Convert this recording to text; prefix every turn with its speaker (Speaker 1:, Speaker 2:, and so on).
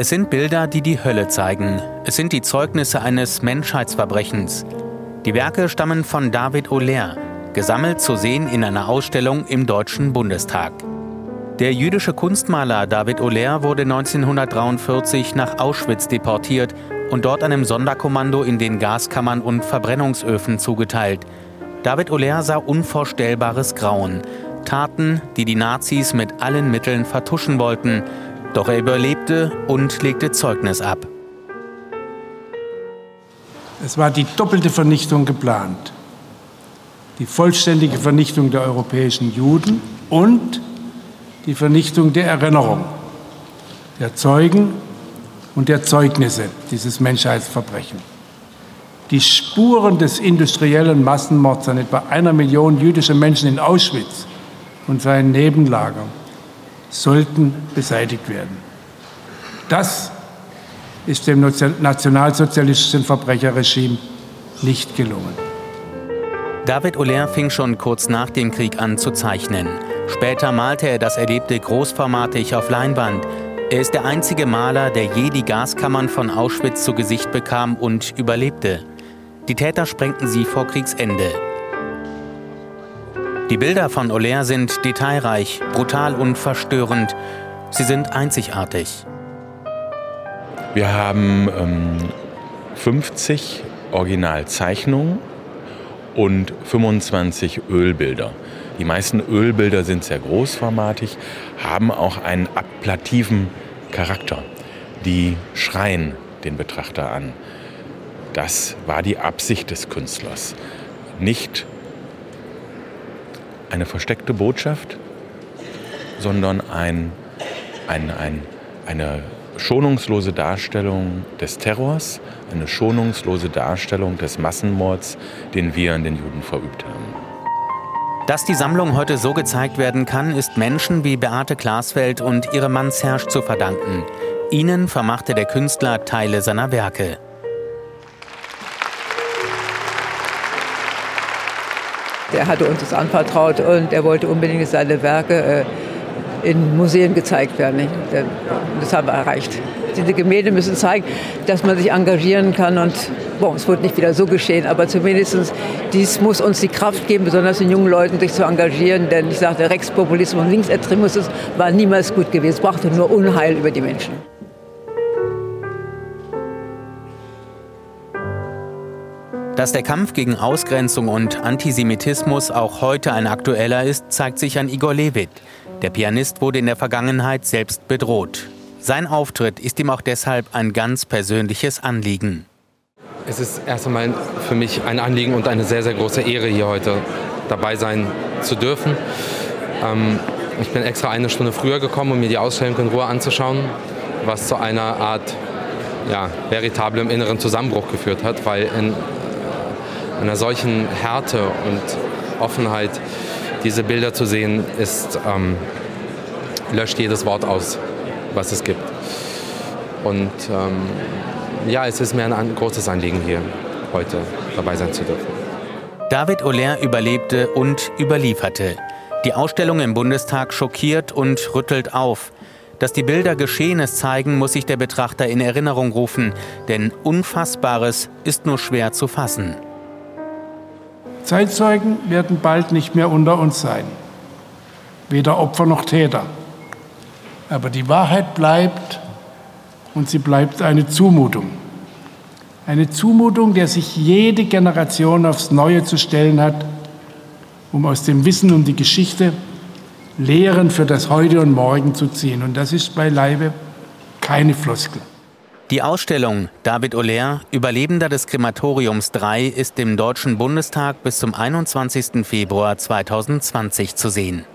Speaker 1: Es sind Bilder, die die Hölle zeigen. Es sind die Zeugnisse eines Menschheitsverbrechens. Die Werke stammen von David Oler, gesammelt zu sehen in einer Ausstellung im Deutschen Bundestag. Der jüdische Kunstmaler David Oler wurde 1943 nach Auschwitz deportiert und dort einem Sonderkommando in den Gaskammern und Verbrennungsöfen zugeteilt. David Oler sah unvorstellbares Grauen. Taten, die die Nazis mit allen Mitteln vertuschen wollten. Doch er überlebte und legte Zeugnis ab.
Speaker 2: Es war die doppelte Vernichtung geplant. Die vollständige Vernichtung der europäischen Juden und die Vernichtung der Erinnerung, der Zeugen und der Zeugnisse dieses Menschheitsverbrechens. Die Spuren des industriellen Massenmords an etwa einer Million jüdischer Menschen in Auschwitz und seinen Nebenlagern sollten beseitigt werden. Das ist dem nationalsozialistischen Verbrecherregime nicht gelungen.
Speaker 1: David Oler fing schon kurz nach dem Krieg an zu zeichnen. Später malte er das Erlebte großformatig auf Leinwand. Er ist der einzige Maler, der je die Gaskammern von Auschwitz zu Gesicht bekam und überlebte. Die Täter sprengten sie vor Kriegsende. Die Bilder von Oler sind detailreich, brutal und verstörend. Sie sind einzigartig.
Speaker 3: Wir haben ähm, 50 Originalzeichnungen und 25 Ölbilder. Die meisten Ölbilder sind sehr großformatig, haben auch einen applativen Charakter. Die schreien den Betrachter an. Das war die Absicht des Künstlers. Nicht eine versteckte Botschaft, sondern ein, ein, ein, eine schonungslose Darstellung des Terrors, eine schonungslose Darstellung des Massenmords, den wir an den Juden verübt haben.
Speaker 1: Dass die Sammlung heute so gezeigt werden kann, ist Menschen wie Beate Glasfeld und ihre Mann Serge zu verdanken. Ihnen vermachte der Künstler Teile seiner Werke.
Speaker 4: Er hatte uns das anvertraut und er wollte unbedingt seine Werke äh, in Museen gezeigt werden. Das haben wir erreicht. Diese Gemälde müssen zeigen, dass man sich engagieren kann und bon, es wird nicht wieder so geschehen, aber zumindest dies muss uns die Kraft geben, besonders den jungen Leuten, sich zu engagieren, denn ich sagte, Rechtspopulismus und Linksextremismus war niemals gut gewesen, es brachte nur Unheil über die Menschen.
Speaker 1: Dass der Kampf gegen Ausgrenzung und Antisemitismus auch heute ein aktueller ist, zeigt sich an Igor Levit. Der Pianist wurde in der Vergangenheit selbst bedroht. Sein Auftritt ist ihm auch deshalb ein ganz persönliches Anliegen.
Speaker 5: Es ist erst einmal für mich ein Anliegen und eine sehr, sehr große Ehre, hier heute dabei sein zu dürfen. Ähm, ich bin extra eine Stunde früher gekommen, um mir die Ausstellung in Ruhe anzuschauen, was zu einer Art ja, veritablem inneren Zusammenbruch geführt hat, weil in einer solchen Härte und Offenheit diese Bilder zu sehen, ist, ähm, löscht jedes Wort aus, was es gibt. Und ähm, ja, es ist mir ein, großes Anliegen, hier heute dabei sein zu dürfen.
Speaker 1: David Oler überlebte und überlieferte. Die Ausstellung im Bundestag schockiert und rüttelt auf. Dass die Bilder Geschehenes zeigen, muss sich der Betrachter in Erinnerung rufen, denn Unfassbares ist nur schwer zu fassen.
Speaker 2: Zeitzeugen werden bald nicht mehr unter uns sein, weder Opfer noch Täter. Aber die Wahrheit bleibt und sie bleibt eine Zumutung. Eine Zumutung, der sich jede Generation aufs Neue zu stellen hat, um aus dem Wissen um die Geschichte Lehren für das Heute und Morgen zu ziehen. Und das ist beileibe keine Floskel.
Speaker 1: Die Ausstellung David Oler, Überlebender des Krematoriums 3, ist im Deutschen Bundestag bis zum 21. Februar 2020 zu sehen.